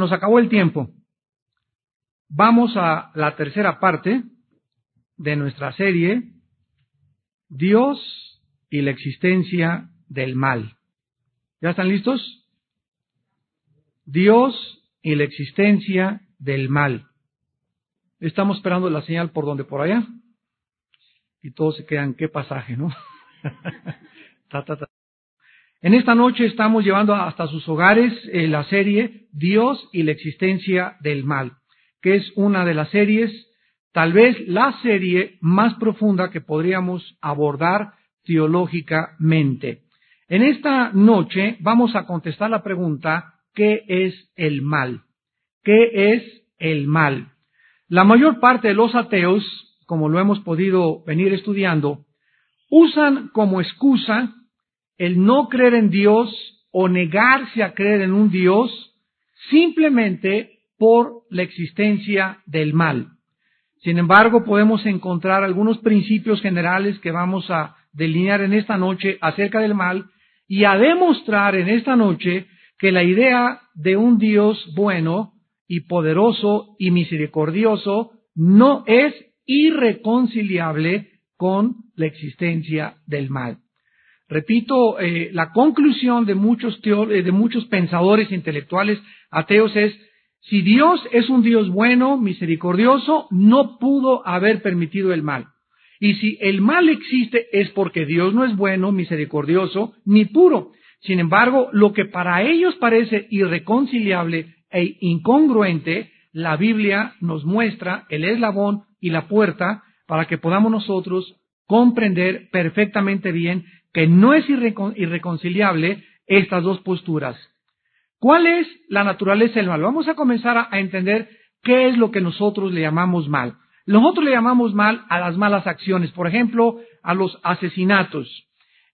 nos acabó el tiempo. Vamos a la tercera parte de nuestra serie, Dios y la existencia del mal. ¿Ya están listos? Dios y la existencia del mal. Estamos esperando la señal por donde, por allá. Y todos se quedan, ¿qué pasaje, no? En esta noche estamos llevando hasta sus hogares eh, la serie Dios y la existencia del mal, que es una de las series, tal vez la serie más profunda que podríamos abordar teológicamente. En esta noche vamos a contestar la pregunta, ¿qué es el mal? ¿Qué es el mal? La mayor parte de los ateos, como lo hemos podido venir estudiando, usan como excusa el no creer en Dios o negarse a creer en un Dios simplemente por la existencia del mal. Sin embargo, podemos encontrar algunos principios generales que vamos a delinear en esta noche acerca del mal y a demostrar en esta noche que la idea de un Dios bueno y poderoso y misericordioso no es irreconciliable con la existencia del mal. Repito, eh, la conclusión de muchos, eh, de muchos pensadores intelectuales ateos es, si Dios es un Dios bueno, misericordioso, no pudo haber permitido el mal. Y si el mal existe es porque Dios no es bueno, misericordioso, ni puro. Sin embargo, lo que para ellos parece irreconciliable e incongruente, la Biblia nos muestra el eslabón y la puerta para que podamos nosotros comprender perfectamente bien que no es irreconciliable estas dos posturas. ¿Cuál es la naturaleza del mal? Vamos a comenzar a, entender qué es lo que nosotros le llamamos mal. Nosotros le llamamos mal a las malas acciones, por ejemplo, a los asesinatos,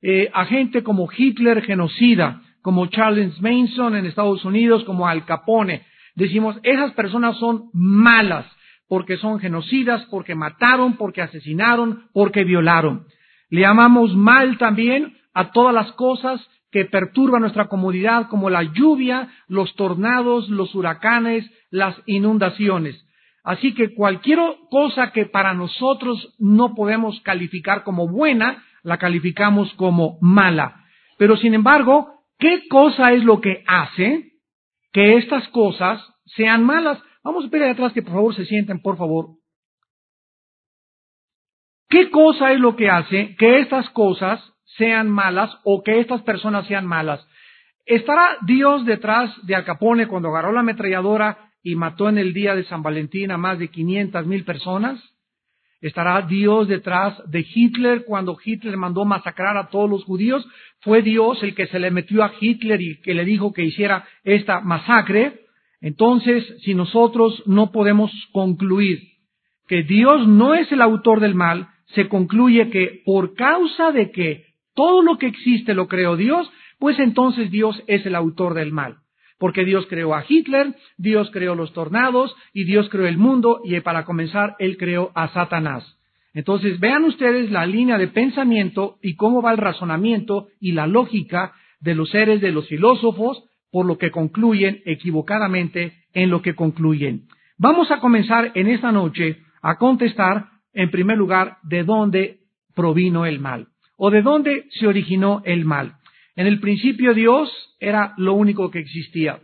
eh, a gente como Hitler genocida, como Charles Manson en Estados Unidos, como Al Capone. Decimos, esas personas son malas porque son genocidas, porque mataron, porque asesinaron, porque violaron. Le llamamos mal también a todas las cosas que perturban nuestra comunidad, como la lluvia, los tornados, los huracanes, las inundaciones. Así que cualquier cosa que para nosotros no podemos calificar como buena, la calificamos como mala. Pero sin embargo, ¿qué cosa es lo que hace que estas cosas sean malas? Vamos a pedir atrás que por favor se sienten, por favor. ¿Qué cosa es lo que hace que estas cosas sean malas o que estas personas sean malas? ¿Estará Dios detrás de Al Capone cuando agarró la ametralladora y mató en el día de San Valentín a más de 500 mil personas? ¿Estará Dios detrás de Hitler cuando Hitler mandó masacrar a todos los judíos? ¿Fue Dios el que se le metió a Hitler y que le dijo que hiciera esta masacre? Entonces, si nosotros no podemos concluir que Dios no es el autor del mal, se concluye que por causa de que todo lo que existe lo creó Dios, pues entonces Dios es el autor del mal. Porque Dios creó a Hitler, Dios creó los tornados y Dios creó el mundo y para comenzar Él creó a Satanás. Entonces vean ustedes la línea de pensamiento y cómo va el razonamiento y la lógica de los seres de los filósofos por lo que concluyen equivocadamente en lo que concluyen. Vamos a comenzar en esta noche a contestar en primer lugar, de dónde provino el mal o de dónde se originó el mal. En el principio Dios era lo único que existía.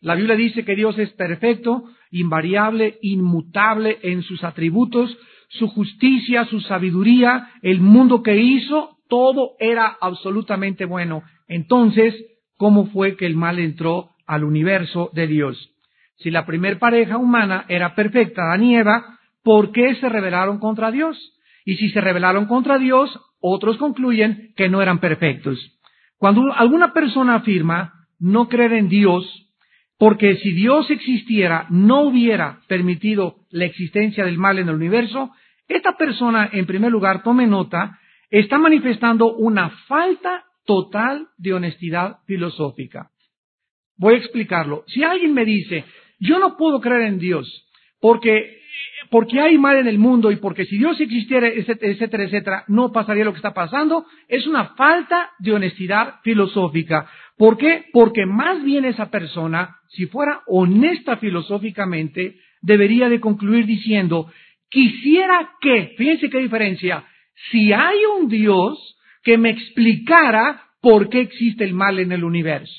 La Biblia dice que Dios es perfecto, invariable, inmutable en sus atributos, su justicia, su sabiduría, el mundo que hizo, todo era absolutamente bueno. Entonces, ¿cómo fue que el mal entró al universo de Dios? Si la primer pareja humana era perfecta, Adán ¿por qué se rebelaron contra Dios? Y si se rebelaron contra Dios, otros concluyen que no eran perfectos. Cuando alguna persona afirma no creer en Dios, porque si Dios existiera no hubiera permitido la existencia del mal en el universo, esta persona, en primer lugar, tome nota, está manifestando una falta total de honestidad filosófica. Voy a explicarlo. Si alguien me dice, yo no puedo creer en Dios, porque porque hay mal en el mundo y porque si Dios existiera, etcétera, etcétera, no pasaría lo que está pasando, es una falta de honestidad filosófica. ¿Por qué? Porque más bien esa persona, si fuera honesta filosóficamente, debería de concluir diciendo, quisiera que, fíjense qué diferencia, si hay un Dios que me explicara por qué existe el mal en el universo.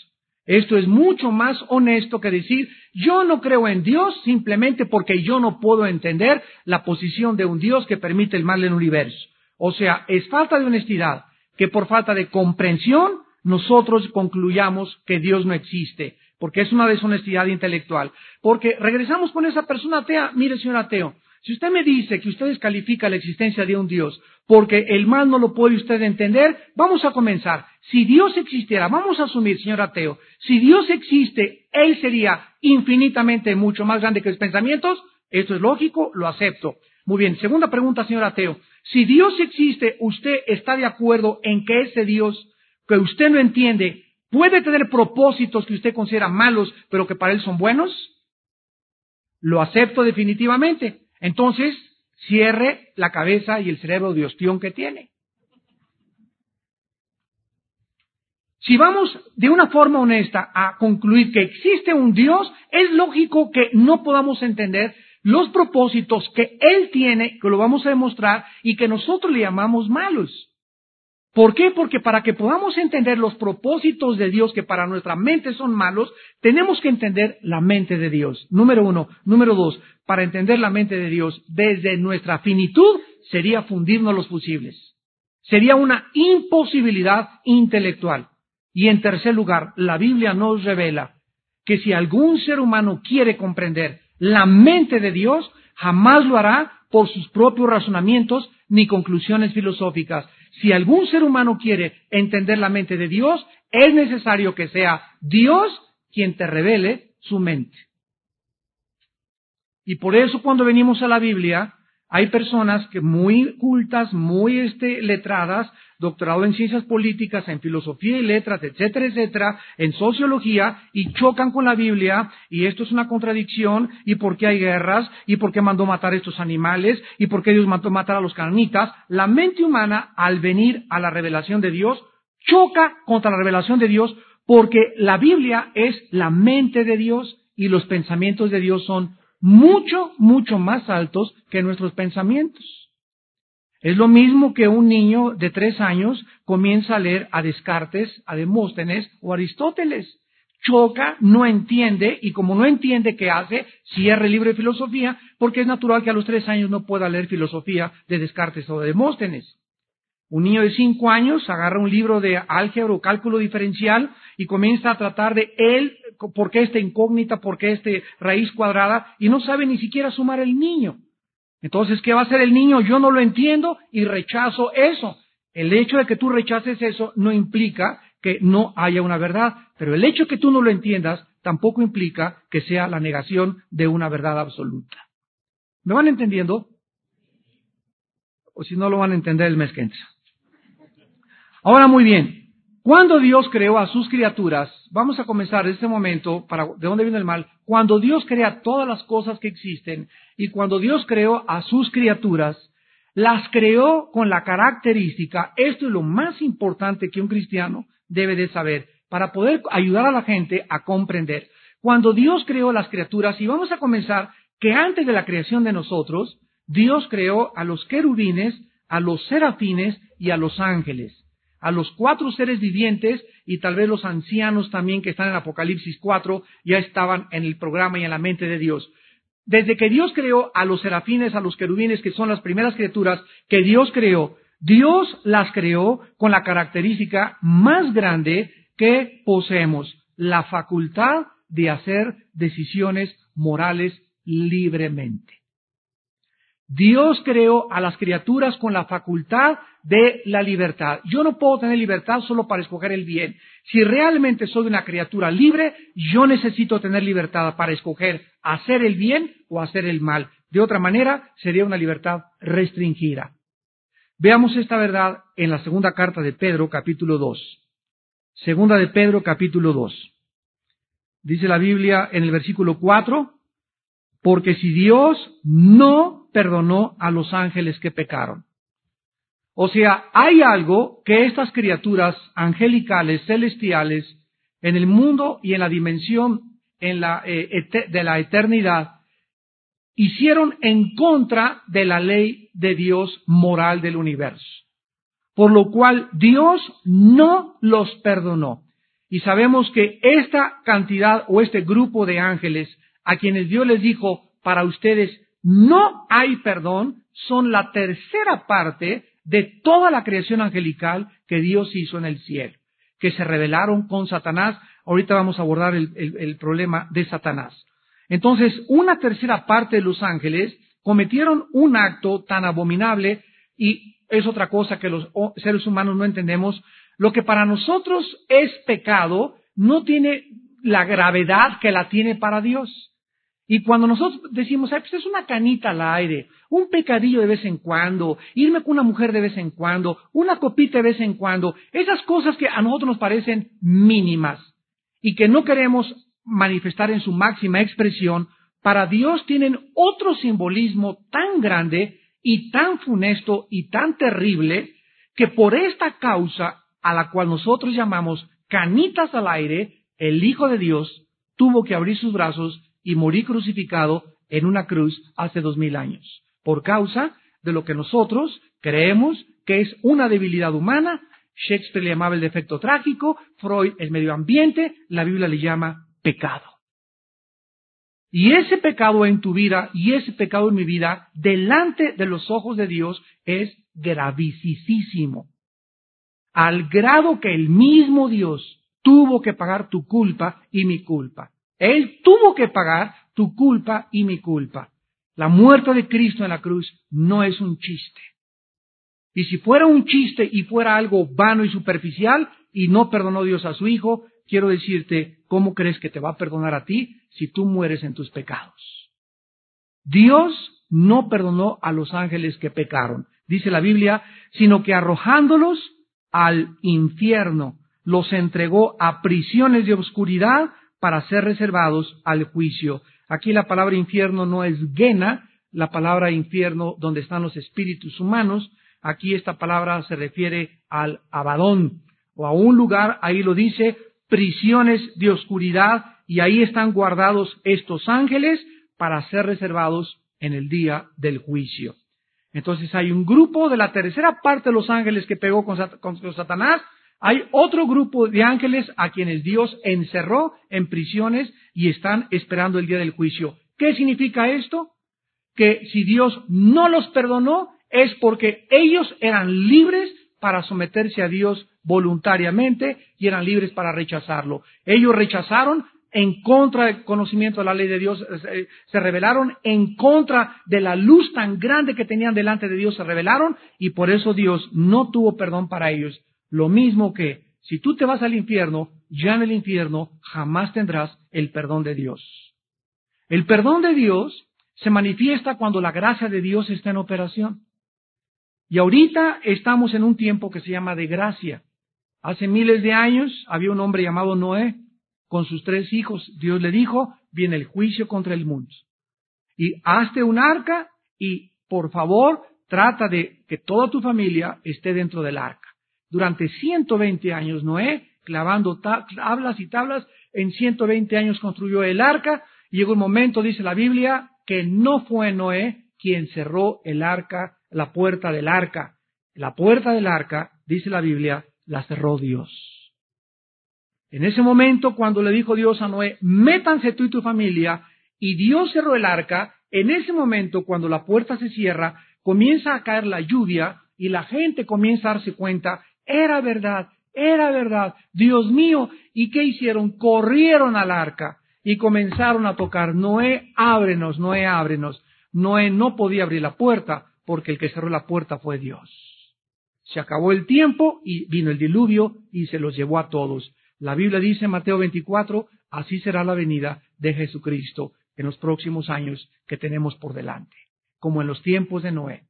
Esto es mucho más honesto que decir, yo no creo en Dios simplemente porque yo no puedo entender la posición de un Dios que permite el mal en el universo. O sea, es falta de honestidad que por falta de comprensión nosotros concluyamos que Dios no existe, porque es una deshonestidad intelectual. Porque regresamos con esa persona atea, mire señor ateo, si usted me dice que usted descalifica la existencia de un Dios porque el mal no lo puede usted entender, vamos a comenzar. Si Dios existiera, vamos a asumir, señor ateo, si Dios existe, Él sería infinitamente mucho más grande que los pensamientos. Esto es lógico, lo acepto. Muy bien, segunda pregunta, señor ateo. Si Dios existe, ¿usted está de acuerdo en que ese Dios que usted no entiende puede tener propósitos que usted considera malos, pero que para Él son buenos? Lo acepto definitivamente. Entonces, cierre la cabeza y el cerebro de ostión que tiene. Si vamos de una forma honesta a concluir que existe un Dios, es lógico que no podamos entender los propósitos que Él tiene, que lo vamos a demostrar, y que nosotros le llamamos malos. ¿Por qué? Porque para que podamos entender los propósitos de Dios que para nuestra mente son malos, tenemos que entender la mente de Dios. Número uno. Número dos, para entender la mente de Dios desde nuestra finitud sería fundirnos los fusibles. Sería una imposibilidad intelectual. Y en tercer lugar, la Biblia nos revela que si algún ser humano quiere comprender la mente de Dios, jamás lo hará por sus propios razonamientos ni conclusiones filosóficas, si algún ser humano quiere entender la mente de Dios, es necesario que sea Dios quien te revele su mente. Y por eso cuando venimos a la Biblia, hay personas que muy cultas, muy este, letradas, doctorado en ciencias políticas, en filosofía y letras, etcétera, etcétera, en sociología, y chocan con la Biblia, y esto es una contradicción, y por qué hay guerras, y por qué mandó matar a estos animales, y por qué Dios mandó matar a los cananitas. La mente humana, al venir a la revelación de Dios, choca contra la revelación de Dios, porque la Biblia es la mente de Dios, y los pensamientos de Dios son mucho, mucho más altos que nuestros pensamientos. Es lo mismo que un niño de tres años comienza a leer a Descartes, a Demóstenes o Aristóteles. Choca, no entiende, y como no entiende qué hace, cierra el libro de filosofía, porque es natural que a los tres años no pueda leer filosofía de Descartes o de Demóstenes. Un niño de cinco años agarra un libro de álgebra o cálculo diferencial y comienza a tratar de él, por qué esta incógnita, por qué esta raíz cuadrada, y no sabe ni siquiera sumar el niño. Entonces, ¿qué va a hacer el niño? Yo no lo entiendo y rechazo eso. El hecho de que tú rechaces eso no implica que no haya una verdad, pero el hecho de que tú no lo entiendas tampoco implica que sea la negación de una verdad absoluta. ¿Me van entendiendo? O si no lo van a entender el mes que entra. Ahora muy bien, cuando Dios creó a sus criaturas, vamos a comenzar este momento, para, ¿de dónde viene el mal? Cuando Dios crea todas las cosas que existen y cuando Dios creó a sus criaturas, las creó con la característica, esto es lo más importante que un cristiano debe de saber, para poder ayudar a la gente a comprender. Cuando Dios creó las criaturas, y vamos a comenzar que antes de la creación de nosotros, Dios creó a los querubines, a los serafines y a los ángeles a los cuatro seres vivientes y tal vez los ancianos también que están en Apocalipsis 4 ya estaban en el programa y en la mente de Dios. Desde que Dios creó a los serafines, a los querubines, que son las primeras criaturas que Dios creó, Dios las creó con la característica más grande que poseemos, la facultad de hacer decisiones morales libremente. Dios creó a las criaturas con la facultad de la libertad. Yo no puedo tener libertad solo para escoger el bien. Si realmente soy una criatura libre, yo necesito tener libertad para escoger hacer el bien o hacer el mal. De otra manera, sería una libertad restringida. Veamos esta verdad en la segunda carta de Pedro, capítulo 2. Segunda de Pedro, capítulo 2. Dice la Biblia en el versículo 4, porque si Dios no perdonó a los ángeles que pecaron, o sea, hay algo que estas criaturas angelicales, celestiales, en el mundo y en la dimensión en la, eh, de la eternidad, hicieron en contra de la ley de Dios moral del universo. Por lo cual Dios no los perdonó. Y sabemos que esta cantidad o este grupo de ángeles a quienes Dios les dijo, para ustedes no hay perdón, son la tercera parte de toda la creación angelical que Dios hizo en el cielo, que se rebelaron con Satanás. Ahorita vamos a abordar el, problema de Satanás. Entonces, una tercera parte de los ángeles cometieron un acto tan abominable y es otra cosa que los seres humanos no entendemos. Lo que para nosotros es pecado no tiene la gravedad que la tiene para Dios. Y cuando nosotros decimos, pues es una canita al aire, un pecadillo de vez en cuando, irme con una mujer de vez en cuando, una copita de vez en cuando, esas cosas que a nosotros nos parecen mínimas y que no queremos manifestar en su máxima expresión, para Dios tienen otro simbolismo tan grande y tan funesto y tan terrible que por esta causa a la cual nosotros llamamos canitas al aire, el Hijo de Dios tuvo que abrir sus brazos y morí crucificado en una cruz hace dos mil años, por causa de lo que nosotros creemos que es una debilidad humana. Shakespeare le llamaba el defecto trágico, Freud el medio ambiente, la Biblia le llama pecado. Y ese pecado en tu vida y ese pecado en mi vida, delante de los ojos de Dios, es gravísimo. Al grado que el mismo Dios tuvo que pagar tu culpa y mi culpa. Él tuvo que pagar tu culpa y mi culpa. La muerte de Cristo en la cruz no es un chiste. Y si fuera un chiste y fuera algo vano y superficial y no perdonó Dios a su Hijo, quiero decirte, ¿cómo crees que te va a perdonar a ti si tú mueres en tus pecados? Dios no perdonó a los ángeles que pecaron, dice la Biblia, sino que arrojándolos al infierno, los entregó a prisiones de oscuridad para ser reservados al juicio. Aquí la palabra infierno no es gena, la palabra infierno donde están los espíritus humanos, aquí esta palabra se refiere al abadón o a un lugar, ahí lo dice, prisiones de oscuridad y ahí están guardados estos ángeles para ser reservados en el día del juicio. Entonces hay un grupo de la tercera parte de los ángeles que pegó con, Satanás hay otro grupo de ángeles a quienes Dios encerró en prisiones y están esperando el día del juicio. ¿Qué significa esto? Que si Dios no los perdonó es porque ellos eran libres para someterse a Dios voluntariamente y eran libres para rechazarlo. Ellos rechazaron en contra del conocimiento de la ley de Dios, eh, se rebelaron en contra de la luz tan grande que tenían delante de Dios, se rebelaron y por eso Dios no tuvo perdón para ellos. Lo mismo que si tú te vas al infierno, ya en el infierno jamás tendrás el perdón de Dios. El perdón de Dios se manifiesta cuando la gracia de Dios está en operación. Y ahorita estamos en un tiempo que se llama de gracia. Hace miles de años había un hombre llamado Noé con sus tres hijos. Dios le dijo, viene el juicio contra el mundo. Y hazte un arca y por favor trata de que toda tu familia esté dentro del arca durante 120 años. Noé, clavando tablas y tablas, en 120 años construyó el arca. Y llegó un momento, dice la Biblia, que no fue Noé quien cerró el arca, la puerta del arca. La puerta del arca, dice la Biblia, la cerró Dios. En ese momento, cuando le dijo Dios a Noé, métanse tú y tu familia, y Dios cerró el arca, en ese momento, cuando la puerta se cierra, comienza a caer la lluvia y la gente comienza a darse cuenta era verdad, era verdad. Dios mío, ¿y qué hicieron? Corrieron al arca y comenzaron a tocar, Noé, ábrenos, Noé, ábrenos. Noé no podía abrir la puerta porque el que cerró la puerta fue Dios. Se acabó el tiempo y vino el diluvio y se los llevó a todos. La Biblia dice en Mateo 24, así será la venida de Jesucristo en los próximos años que tenemos por delante, como en los tiempos de Noé.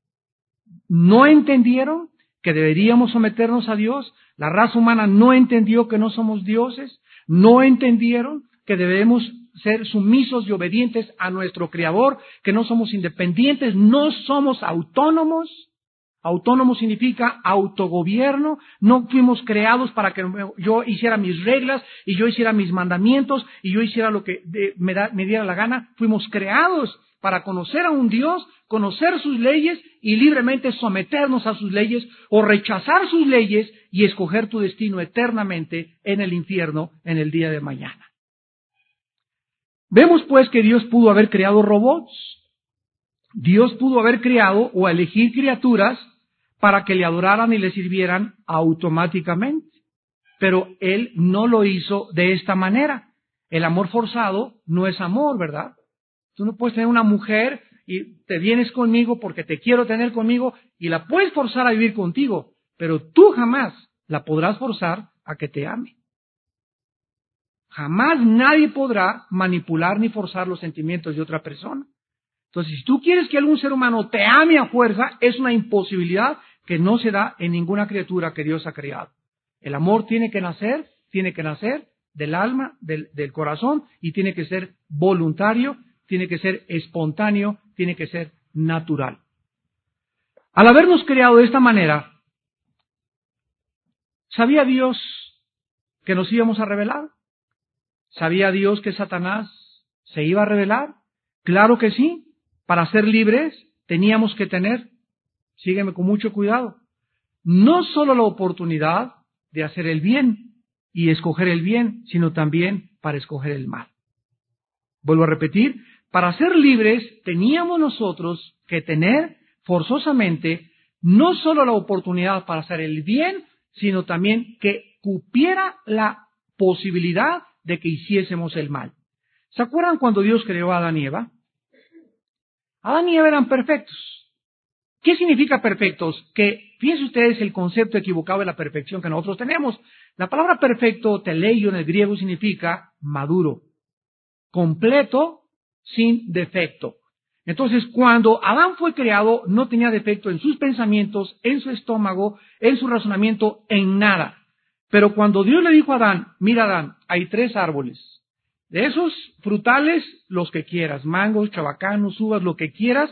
¿No entendieron? Que deberíamos someternos a Dios. La raza humana no entendió que no somos dioses, no entendieron que debemos ser sumisos y obedientes a nuestro Creador, que no somos independientes, no somos autónomos. Autónomo significa autogobierno. No fuimos creados para que yo hiciera mis reglas y yo hiciera mis mandamientos y yo hiciera lo que me, me diera la gana. Fuimos creados para conocer a un Dios, conocer sus leyes y libremente someternos a sus leyes o rechazar sus leyes y escoger tu destino eternamente en el infierno en el día de mañana. Vemos pues que Dios pudo haber creado robots. Dios pudo haber creado o elegir criaturas para que le adoraran y le sirvieran automáticamente. Pero Él no lo hizo de esta manera. El amor forzado no es amor, ¿verdad? Tú no puedes tener una mujer y te vienes conmigo porque te quiero tener conmigo y la puedes forzar a vivir contigo, pero tú jamás la podrás forzar a que te ame. Jamás nadie podrá manipular ni forzar los sentimientos de otra persona. Entonces, si tú quieres que algún ser humano te ame a fuerza, es una imposibilidad que no se da en ninguna criatura que Dios ha creado. El amor tiene que nacer, tiene que nacer del alma, del, corazón, y tiene que ser voluntario, tiene que ser espontáneo, tiene que ser natural. Al habernos creado de esta manera, ¿sabía Dios que nos íbamos a revelar? ¿Sabía Dios que Satanás se iba a revelar? Claro que sí. Para ser libres teníamos que tener sígueme con mucho cuidado, no solo la oportunidad de hacer el bien y escoger el bien, sino también para escoger el mal. Vuelvo a repetir, para ser libres teníamos nosotros que tener forzosamente no solo la oportunidad para hacer el bien, sino también que cupiera la posibilidad de que hiciésemos el mal. ¿Se acuerdan cuando Dios creó a Adán y Eva? Adán y Eva eran perfectos. ¿Qué significa perfectos? Que fíjense ustedes el concepto equivocado de la perfección que nosotros tenemos. La palabra perfecto, teleio en el griego, significa maduro, completo, sin defecto. Entonces, cuando Adán fue creado, no tenía defecto en sus pensamientos, en su estómago, en su razonamiento, en nada. Pero cuando Dios le dijo a Adán, mira Adán, hay tres árboles. De esos frutales, los que quieras, mangos, chabacanos, uvas, lo que quieras,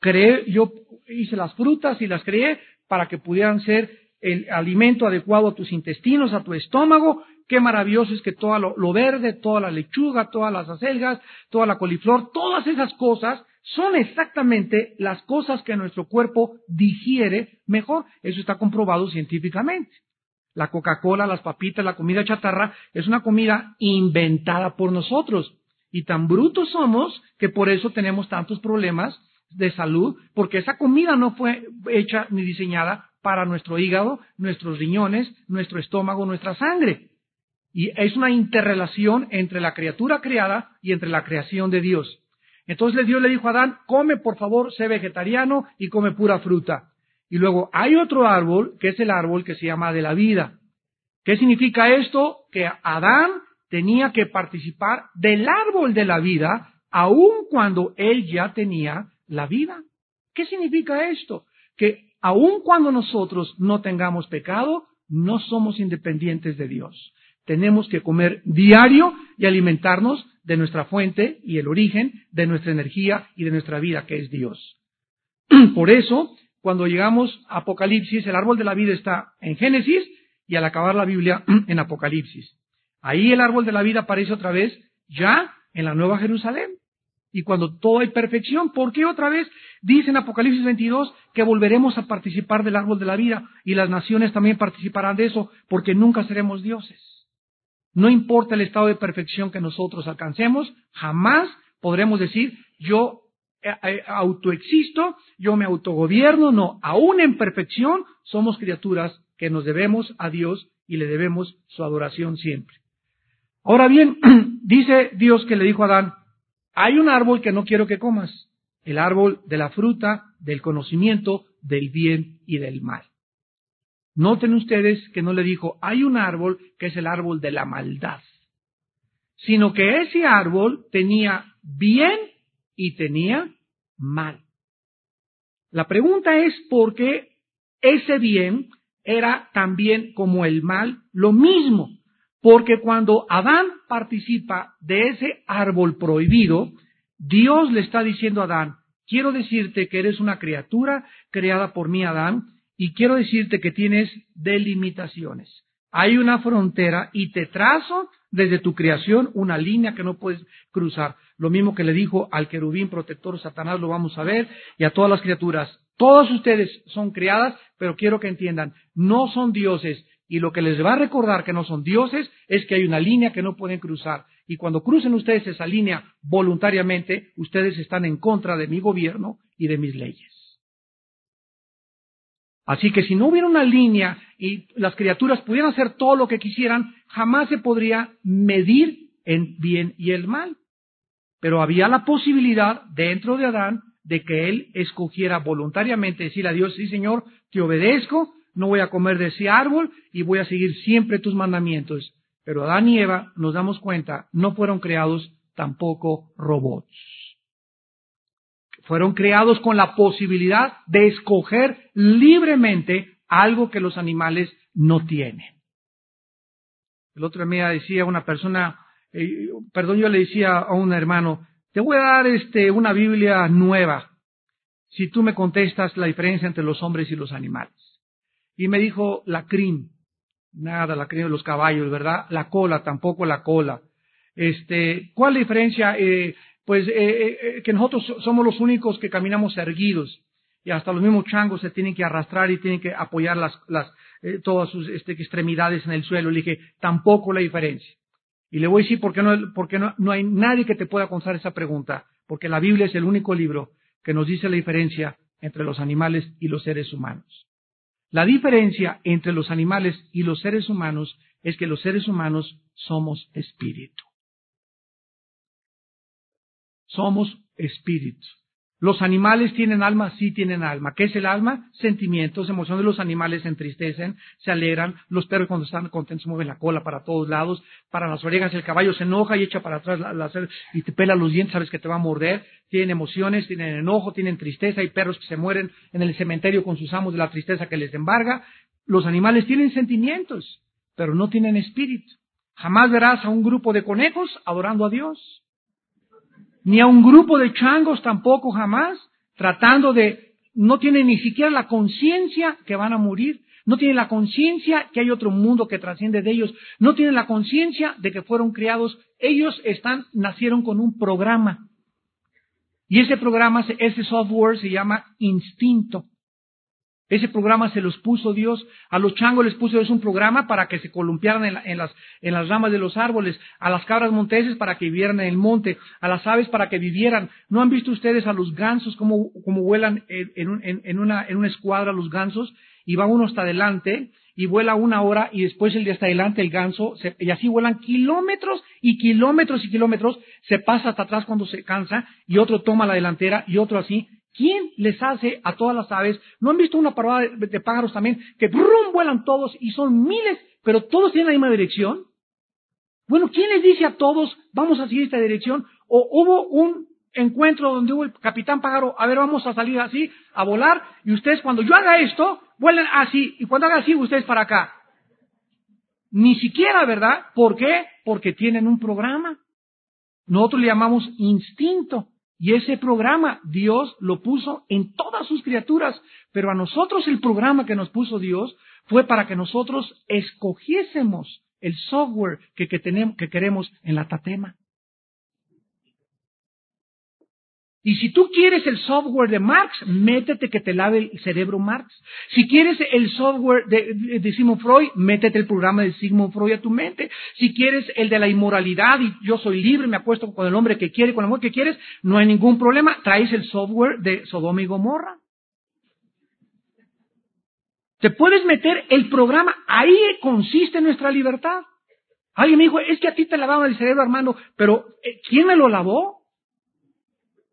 creé, yo hice las frutas y las creé para que pudieran ser el alimento adecuado a tus intestinos, a tu estómago. Qué maravilloso es que todo lo, verde, toda la lechuga, todas las acelgas, toda la coliflor, todas esas cosas son exactamente las cosas que nuestro cuerpo digiere mejor. Eso está comprobado científicamente. La Coca-Cola, las papitas, la comida chatarra es una comida inventada por nosotros. Y tan brutos somos que por eso tenemos tantos problemas de salud, porque esa comida no fue hecha ni diseñada para nuestro hígado, nuestros riñones, nuestro estómago, nuestra sangre. Y es una interrelación entre la criatura creada y entre la creación de Dios. Entonces Dios le dijo a Adán, come por favor, sé vegetariano y come pura fruta. Y luego hay otro árbol, que es el árbol que se llama de la vida. ¿Qué significa esto? Que Adán tenía que participar del árbol de la vida, aun cuando él ya tenía la vida. ¿Qué significa esto? Que aun cuando nosotros no tengamos pecado, no somos independientes de Dios. Tenemos que comer diario y alimentarnos de nuestra fuente y el origen de nuestra energía y de nuestra vida, que es Dios. Por eso, cuando llegamos a Apocalipsis, el árbol de la vida está en Génesis y al acabar la Biblia en Apocalipsis. Ahí el árbol de la vida aparece otra vez ya en la Nueva Jerusalén y cuando todo hay perfección. ¿Por qué otra vez dice en Apocalipsis 22 que volveremos a participar del árbol de la vida y las naciones también participarán de eso porque nunca seremos dioses? No importa el estado de perfección que nosotros alcancemos, jamás podremos decir yo eh, eh, autoexisto, yo me autogobierno, no, aún en perfección somos criaturas que nos debemos a Dios y le debemos su adoración siempre. Ahora bien, dice Dios que le dijo a Adán, hay un árbol que no quiero que comas, el árbol de la fruta, del conocimiento, del bien y del mal. Noten ustedes que no le dijo, hay un árbol que es el árbol de la maldad, sino que ese árbol tenía bien y tenía mal. La pregunta es por qué ese bien era también como el mal lo mismo. Porque cuando Adán participa de ese árbol prohibido, Dios le está diciendo a Adán, quiero decirte que eres una criatura creada por mí, Adán, y quiero decirte que tienes delimitaciones. Hay una frontera y te trazo desde tu creación una línea que no puedes cruzar. Lo mismo que le dijo al querubín protector Satanás, lo vamos a ver, y a todas las criaturas. Todas ustedes son creadas, pero quiero que entiendan, no son dioses. Y lo que les va a recordar que no son dioses es que hay una línea que no pueden cruzar. Y cuando crucen ustedes esa línea voluntariamente, ustedes están en contra de mi gobierno y de mis leyes. Así que si no hubiera una línea y las criaturas pudieran hacer todo lo que quisieran, jamás se podría medir el bien y el mal. Pero había la posibilidad dentro de Adán de que él escogiera voluntariamente decir a Dios, sí Señor, te obedezco, no voy a comer de ese árbol y voy a seguir siempre tus mandamientos. Pero Adán y Eva, nos damos cuenta, no fueron creados tampoco robots. Fueron creados con la posibilidad de escoger libremente algo que los animales no tienen. El otro día decía una persona, eh, perdón, yo le decía a un hermano, te voy a dar este, una Biblia nueva si tú me contestas la diferencia entre los hombres y los animales. Y me dijo la crin, nada, la crin de los caballos, ¿verdad? La cola, tampoco la cola. Este, ¿cuál diferencia? Eh, pues eh, eh, que nosotros somos los únicos que caminamos erguidos y hasta los mismos changos se tienen que arrastrar y tienen que apoyar las, las todas sus este, extremidades en el suelo. Le dije, tampoco la diferencia. Y le voy a decir por qué, no, porque no, no hay nadie que te pueda contestar esa pregunta, porque la Biblia es el único libro que nos dice la diferencia entre los animales y los seres humanos. La diferencia entre los animales y los seres humanos es que los seres humanos somos espíritu. Somos espíritu. Los animales tienen alma, sí tienen alma. ¿Qué es el alma? Sentimientos, emociones. Los animales se entristecen, se alegran. Los perros cuando están contentos mueven la cola para todos lados, para las orejas. El caballo se enoja y echa para atrás la, y te pela los dientes, sabes que te va a morder. Tienen emociones, tienen enojo, tienen tristeza. Hay perros que se mueren en el cementerio con sus amos de la tristeza que les embarga. Los animales tienen sentimientos, pero no tienen espíritu. Jamás verás a un grupo de conejos adorando a Dios ni a un grupo de changos tampoco jamás, tratando de, no tienen ni siquiera la conciencia que van a morir, no tienen la conciencia que hay otro mundo que trasciende de ellos, no tienen la conciencia de que fueron criados, ellos están, nacieron con un programa. Y ese programa, ese software se llama instinto. Ese programa se los puso Dios. A los changos les puso Dios un programa para que se columpiaran en, las, en, ramas de los árboles. A las cabras monteses para que vivieran en el monte. A las aves para que vivieran. ¿No han visto ustedes a los gansos cómo, vuelan en, una, en una escuadra los gansos? Y va uno hasta adelante y vuela una hora y después el de hasta adelante el ganso, y así vuelan kilómetros y kilómetros y kilómetros, se pasa hasta atrás cuando se cansa y otro toma la delantera y otro así, ¿Quién les hace a todas las aves? ¿No han visto una parada de, pájaros también que brum, vuelan todos y son miles, pero todos tienen la misma dirección? Bueno, ¿quién les dice a todos vamos a seguir esta dirección? O hubo un encuentro donde hubo el capitán pájaro, a ver, vamos a salir así, a volar, y ustedes cuando yo haga esto, vuelen así, y cuando haga así, ustedes para acá. Ni siquiera, ¿verdad? ¿Por qué? Porque tienen un programa. Nosotros le llamamos instinto. Y ese programa Dios lo puso en todas sus criaturas, pero a nosotros el programa que nos puso Dios fue para que nosotros escogiésemos el software que, tenemos, que queremos en la tatema. Y si tú quieres el software de Marx, métete que te lave el cerebro Marx. Si quieres el software de, Sigmund Freud, métete el programa de Sigmund Freud a tu mente. Si quieres el de la inmoralidad y yo soy libre, me apuesto con el hombre que quiere, con el amor que quieres, no hay ningún problema. Traes el software de Sodoma y Gomorra. Te puedes meter el programa, ahí consiste nuestra libertad. Alguien me dijo, es que a ti te lavaban el cerebro, Armando, pero eh, ¿quién me lo lavó?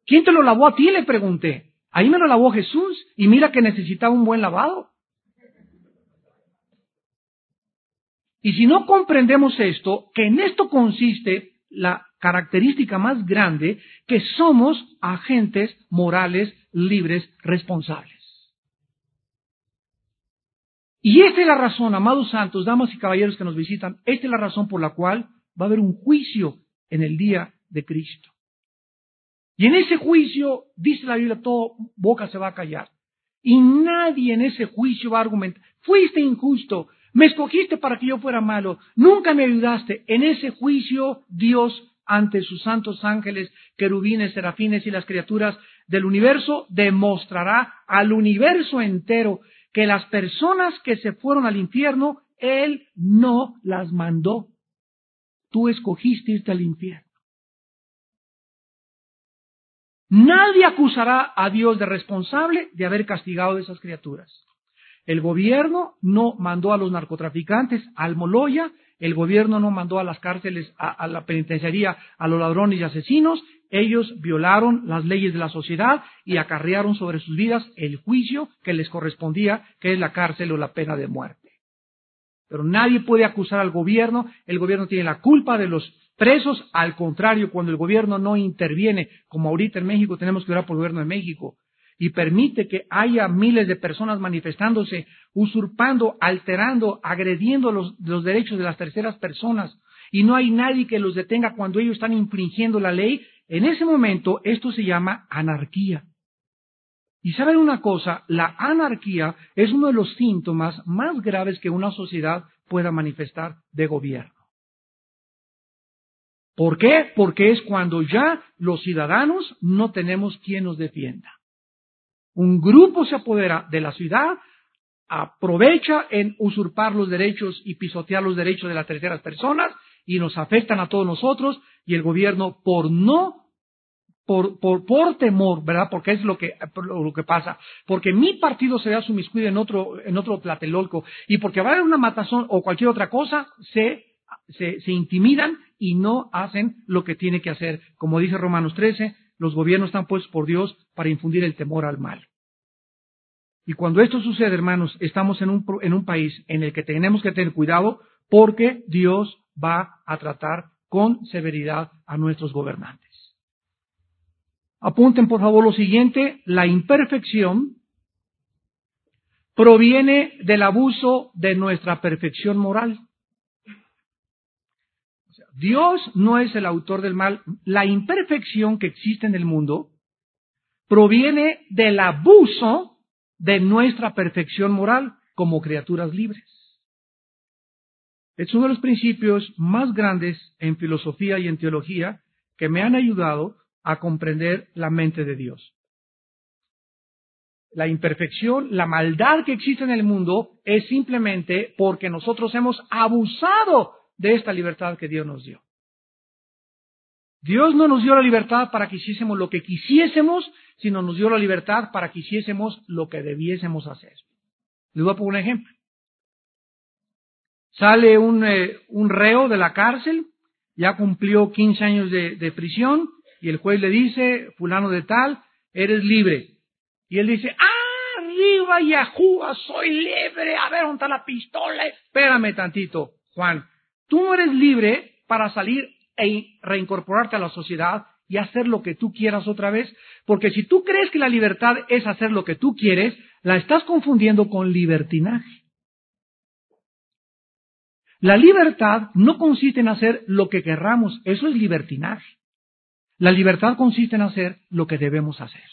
¿Quién te lo lavó a ti? Le pregunté. Ahí me lo lavó Jesús y mira que necesitaba un buen lavado. Y si no comprendemos esto, que en esto consiste la característica más grande, que somos agentes morales, libres, responsables. Y esta es la razón, amados santos, damas y caballeros que nos visitan, esta es la razón por la cual va a haber un juicio en el día de Cristo. Y en ese juicio, dice la Biblia, todo boca se va a callar. Y nadie en ese juicio va a argumentar, fuiste injusto, me escogiste para que yo fuera malo, nunca me ayudaste. En ese juicio, Dios, ante sus santos ángeles, querubines, serafines y las criaturas del universo, demostrará al universo entero que las personas que se fueron al infierno, Él no las mandó. Tú escogiste irte al infierno. Nadie acusará a Dios de responsable de haber castigado a esas criaturas. El gobierno no mandó a los narcotraficantes al Moloya, el gobierno no mandó a las cárceles, a, la penitenciaría, a los ladrones y asesinos, ellos violaron las leyes de la sociedad y acarrearon sobre sus vidas el juicio que les correspondía, que es la cárcel o la pena de muerte. Pero nadie puede acusar al gobierno, el gobierno tiene la culpa de los presos, al contrario, cuando el gobierno no interviene, como ahorita en México tenemos que orar por el gobierno de México, y permite que haya miles de personas manifestándose, usurpando, alterando, agrediendo los, los derechos de las terceras personas, y no hay nadie que los detenga cuando ellos están infringiendo la ley, en ese momento esto se llama anarquía. Y saben una cosa, la anarquía es uno de los síntomas más graves que una sociedad pueda manifestar de gobierno. ¿Por qué? Porque es cuando ya los ciudadanos no tenemos quien nos defienda. Un grupo se apodera de la ciudad, aprovecha en usurpar los derechos y pisotear los derechos de las terceras personas y nos afectan a todos nosotros y el gobierno por no por, por, por temor, ¿verdad? Porque es lo que, lo que pasa. Porque mi partido se vea sumiscuido en otro, en otro platelolco y porque va a haber una matazón o cualquier otra cosa, se, se, se intimidan y no hacen lo que tiene que hacer. Como dice Romanos 13, los gobiernos están puestos por Dios para infundir el temor al mal. Y cuando esto sucede, hermanos, estamos en un, en un país en el que tenemos que tener cuidado porque Dios va a tratar con severidad a nuestros gobernantes. Apunten por favor lo siguiente, la imperfección proviene del abuso de nuestra perfección moral. Dios no es el autor del mal. La imperfección que existe en el mundo proviene del abuso de nuestra perfección moral como criaturas libres. Es uno de los principios más grandes en filosofía y en teología que me han ayudado a comprender la mente de Dios. La imperfección, la maldad que existe en el mundo es simplemente porque nosotros hemos abusado de esta libertad que Dios nos dio. Dios no nos dio la libertad para que hiciésemos lo que quisiésemos, sino nos dio la libertad para que hiciésemos lo que debiésemos hacer. Les voy a poner un ejemplo. Sale un, eh, reo de la cárcel, ya cumplió 15 años de, prisión, y el juez le dice, fulano de tal, eres libre. Y él dice, ¡ah, arriba Yahúa, soy libre! A ver, ¿dónde la pistola? Espérame tantito, Juan. Tú no eres libre para salir e reincorporarte a la sociedad y hacer lo que tú quieras otra vez, porque si tú crees que la libertad es hacer lo que tú quieres, la estás confundiendo con libertinaje. La libertad no consiste en hacer lo que querramos, eso es libertinaje. La libertad consiste en hacer lo que debemos hacer.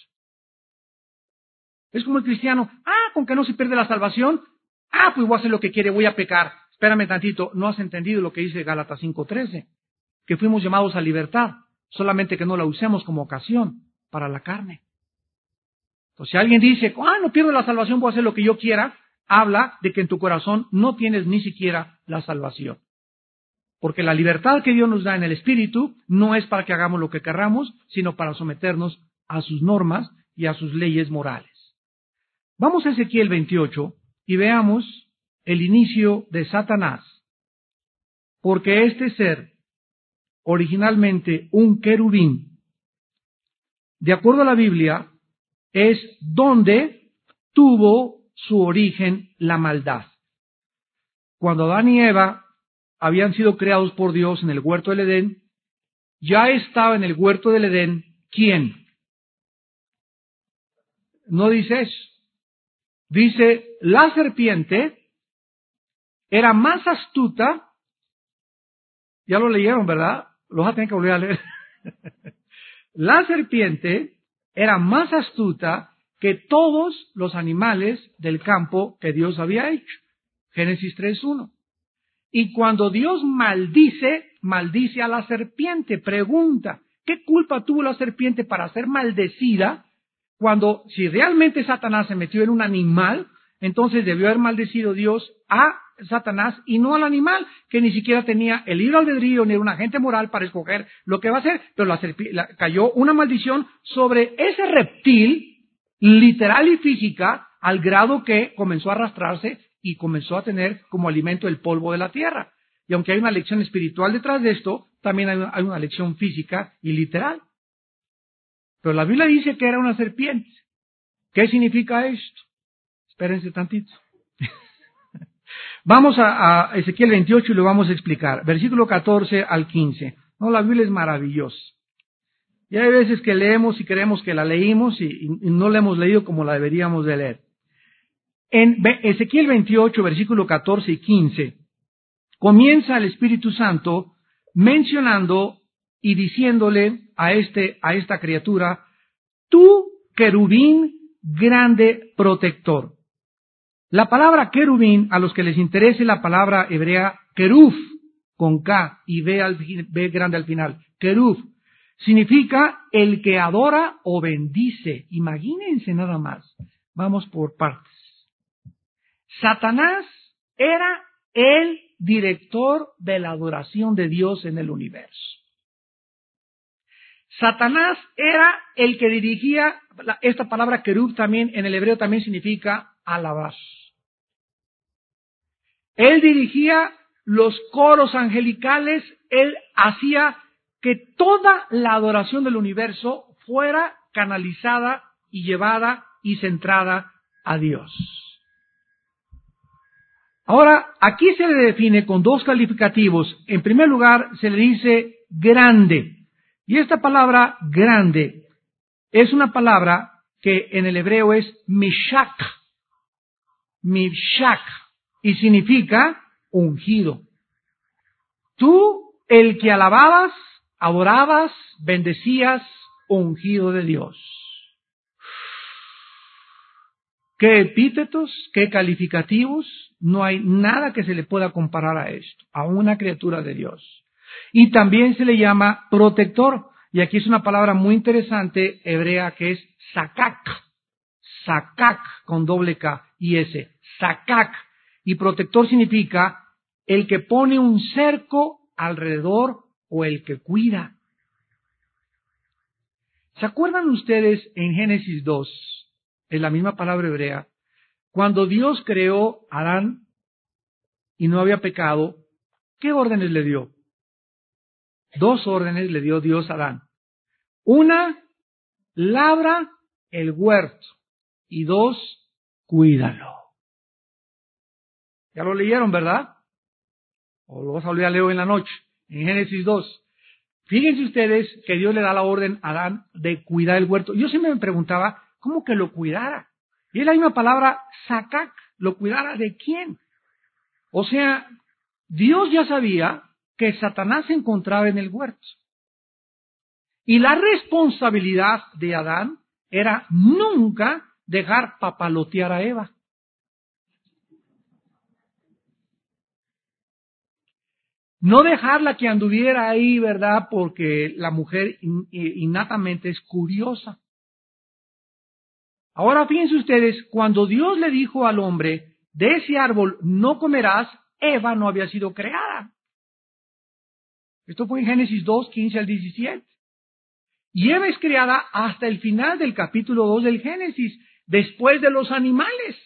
Es como el cristiano, ah, con que no se pierde la salvación, ah, pues voy a hacer lo que quiere, voy a pecar. Espérame tantito, no has entendido lo que dice Gálatas 5.13 que fuimos llamados a libertad, solamente que no la usemos como ocasión para la carne. Entonces, si alguien dice, ah, no pierdo la salvación, puedo hacer lo que yo quiera, habla de que en tu corazón no tienes ni siquiera la salvación. Porque la libertad que Dios nos da en el Espíritu no es para que hagamos lo que querramos, sino para someternos a sus normas y a sus leyes morales. Vamos a Ezequiel 28 y veamos el inicio de Satanás. Porque este ser originalmente un querubín, de acuerdo a la Biblia, es donde tuvo su origen la maldad. Cuando Adán y Eva habían sido creados por Dios en el huerto del Edén, ya estaba en el huerto del Edén, ¿quién? No dice eso. Dice, la serpiente era más astuta, ya lo leyeron, ¿verdad? Los vas a tener que volver a leer. la serpiente era más astuta que todos los animales del campo que Dios había hecho. Génesis 3.1. Y cuando Dios maldice, maldice a la serpiente. Pregunta, ¿qué culpa tuvo la serpiente para ser maldecida cuando si realmente Satanás se metió en un animal, entonces debió haber maldecido Dios a Satanás y no al animal, que ni siquiera tenía el libre albedrío ni un agente moral para escoger lo que va a hacer, pero la, cayó una maldición sobre ese reptil, literal y física, al grado que comenzó a arrastrarse y comenzó a tener como alimento el polvo de la tierra. Y aunque hay una lección espiritual detrás de esto, también hay una, hay una lección física y literal. Pero la Biblia dice que era una serpiente. ¿Qué significa esto? Espérense tantito. Vamos a, Ezequiel 28 y lo vamos a explicar. Versículo 14 al 15. No, la Biblia es maravillosa. Y hay veces que leemos y creemos que la leímos y, no la hemos leído como la deberíamos de leer. En Ezequiel 28, versículo 14 y 15, comienza el Espíritu Santo mencionando y diciéndole a, este, a esta criatura, tú, querubín grande protector. La palabra querubín, a los que les interese la palabra hebrea queruf, con K y B, grande al final, queruf, significa el que adora o bendice. Imagínense nada más. Vamos por partes. Satanás era el director de la adoración de Dios en el universo. Satanás era el que dirigía, esta palabra querub también en el hebreo también significa alabar. Él dirigía los coros angelicales, él hacía que toda la adoración del universo fuera canalizada y llevada y centrada a Dios. Ahora, aquí se le define con dos calificativos. En primer lugar, se le dice grande. Y esta palabra grande es una palabra que en el hebreo es mishak. Mishak y significa ungido. Tú, el que alababas, adorabas, bendecías, ungido de Dios. ¿Qué epítetos, qué calificativos? No hay nada que se le pueda comparar a esto, a una criatura de Dios. Y también se le llama protector. Y aquí es una palabra muy interesante hebrea que es sakak. Sakak con doble K y S. Sakak y protector significa el que pone un cerco alrededor o el que cuida. ¿Se acuerdan ustedes en Génesis 2, en la misma palabra hebrea, cuando Dios creó a Adán y no había pecado, ¿qué órdenes le dio? Dos órdenes le dio Dios a Adán. Una, labra el huerto. Y dos, cuídalo. Ya lo leyeron, ¿verdad? O lo vas a volver a leer en la noche, en Génesis 2. Fíjense ustedes que Dios le da la orden a Adán de cuidar el huerto. Yo siempre me preguntaba, ¿cómo que lo cuidara? Y es la misma palabra, sacac, ¿lo cuidara de quién? O sea, Dios ya sabía que Satanás se encontraba en el huerto. Y la responsabilidad de Adán era nunca dejar papalotear a Eva. No dejarla que anduviera ahí, ¿verdad? Porque la mujer innatamente es curiosa. Ahora fíjense ustedes, cuando Dios le dijo al hombre, de ese árbol no comerás, Eva no había sido creada. Esto fue en Génesis 2, 15 al 17. Y Eva es creada hasta el final del capítulo 2 del Génesis, después de los animales.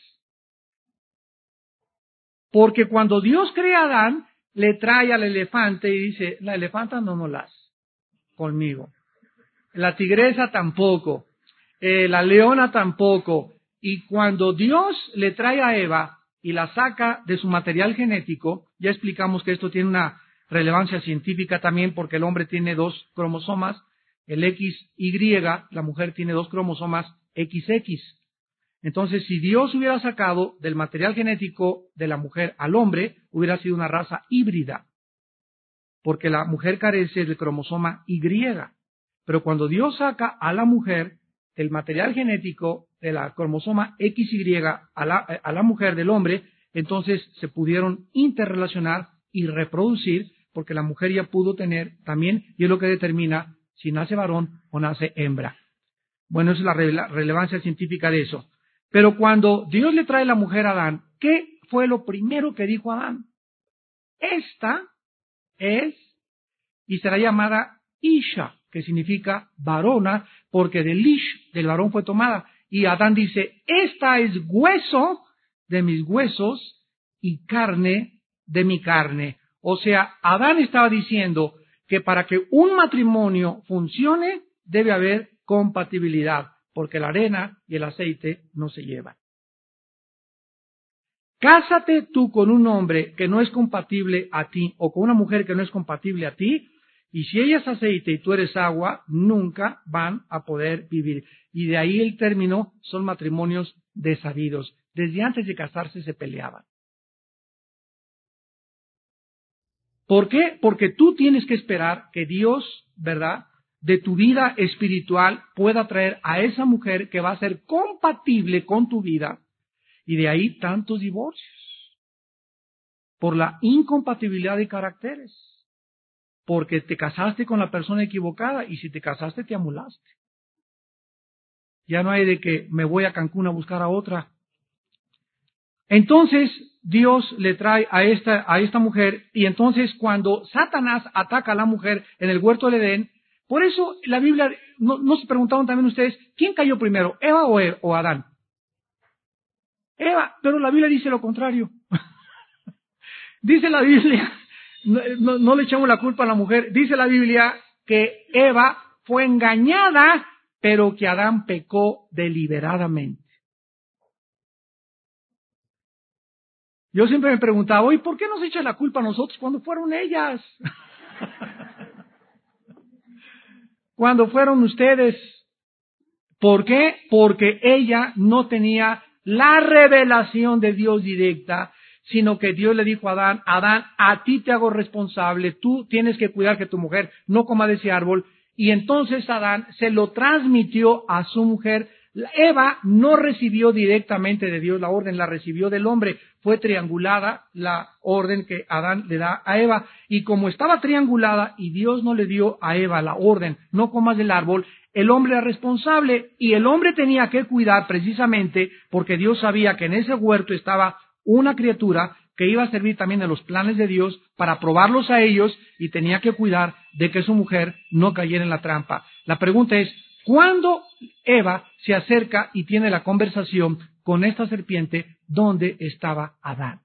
Porque cuando Dios crea a Adán, le trae al elefante y dice, la elefanta no molas conmigo. La tigresa tampoco. Eh, la leona tampoco. Y cuando Dios le trae a Eva y la saca de su material genético, ya explicamos que esto tiene una relevancia científica también porque el hombre tiene dos cromosomas, el XY, la mujer tiene dos cromosomas XX. Entonces, si Dios hubiera sacado del material genético de la mujer al hombre, hubiera sido una raza híbrida, porque la mujer carece del cromosoma Y. Pero cuando Dios saca a la mujer del material genético de la cromosoma XY a la, a la mujer del hombre, entonces se pudieron interrelacionar y reproducir porque la mujer ya pudo tener también, y es lo que determina si nace varón o nace hembra. Bueno, esa es la relevancia científica de eso. Pero cuando Dios le trae la mujer a Adán, ¿qué fue lo primero que dijo Adán? Esta es y será llamada Isha, que significa varona, porque del Ish, del varón fue tomada. Y Adán dice, esta es hueso de mis huesos y carne de mi carne. O sea, Adán estaba diciendo que para que un matrimonio funcione debe haber compatibilidad, porque la arena y el aceite no se llevan. Cásate tú con un hombre que no es compatible a ti o con una mujer que no es compatible a ti, y si ella es aceite y tú eres agua, nunca van a poder vivir. Y de ahí el término son matrimonios desabidos. Desde antes de casarse se peleaban. ¿Por qué? Porque tú tienes que esperar que Dios, ¿verdad? De tu vida espiritual pueda traer a esa mujer que va a ser compatible con tu vida. Y de ahí tantos divorcios. Por la incompatibilidad de caracteres. Porque te casaste con la persona equivocada y si te casaste te amulaste. Ya no hay de que me voy a Cancún a buscar a otra. Entonces, Dios le trae a esta, a esta mujer y entonces cuando Satanás ataca a la mujer en el huerto del Edén, por eso la Biblia, no, se preguntaron también ustedes, ¿quién cayó primero, Eva o, e, o Adán? Eva, pero la Biblia dice lo contrario. dice la Biblia, no, no le echamos la culpa a la mujer, dice la Biblia que Eva fue engañada, pero que Adán pecó deliberadamente. Yo siempre me preguntaba, oye, ¿por qué nos echan la culpa a nosotros cuando fueron ellas? cuando fueron ustedes. ¿Por qué? Porque ella no tenía la revelación de Dios directa, sino que Dios le dijo a Adán, Adán, a ti te hago responsable, tú tienes que cuidar que tu mujer no coma de ese árbol. Y entonces Adán se lo transmitió a su mujer Eva no recibió directamente de Dios la orden, la recibió del hombre. Fue triangulada la orden que Adán le da a Eva. Y como estaba triangulada y Dios no le dio a Eva la orden, no comas del árbol, el hombre era responsable y el hombre tenía que cuidar precisamente porque Dios sabía que en ese huerto estaba una criatura que iba a servir también de los planes de Dios para probarlos a ellos y tenía que cuidar de que su mujer no cayera en la trampa. La pregunta es, cuando Eva se acerca y tiene la conversación con esta serpiente, ¿dónde estaba Adán?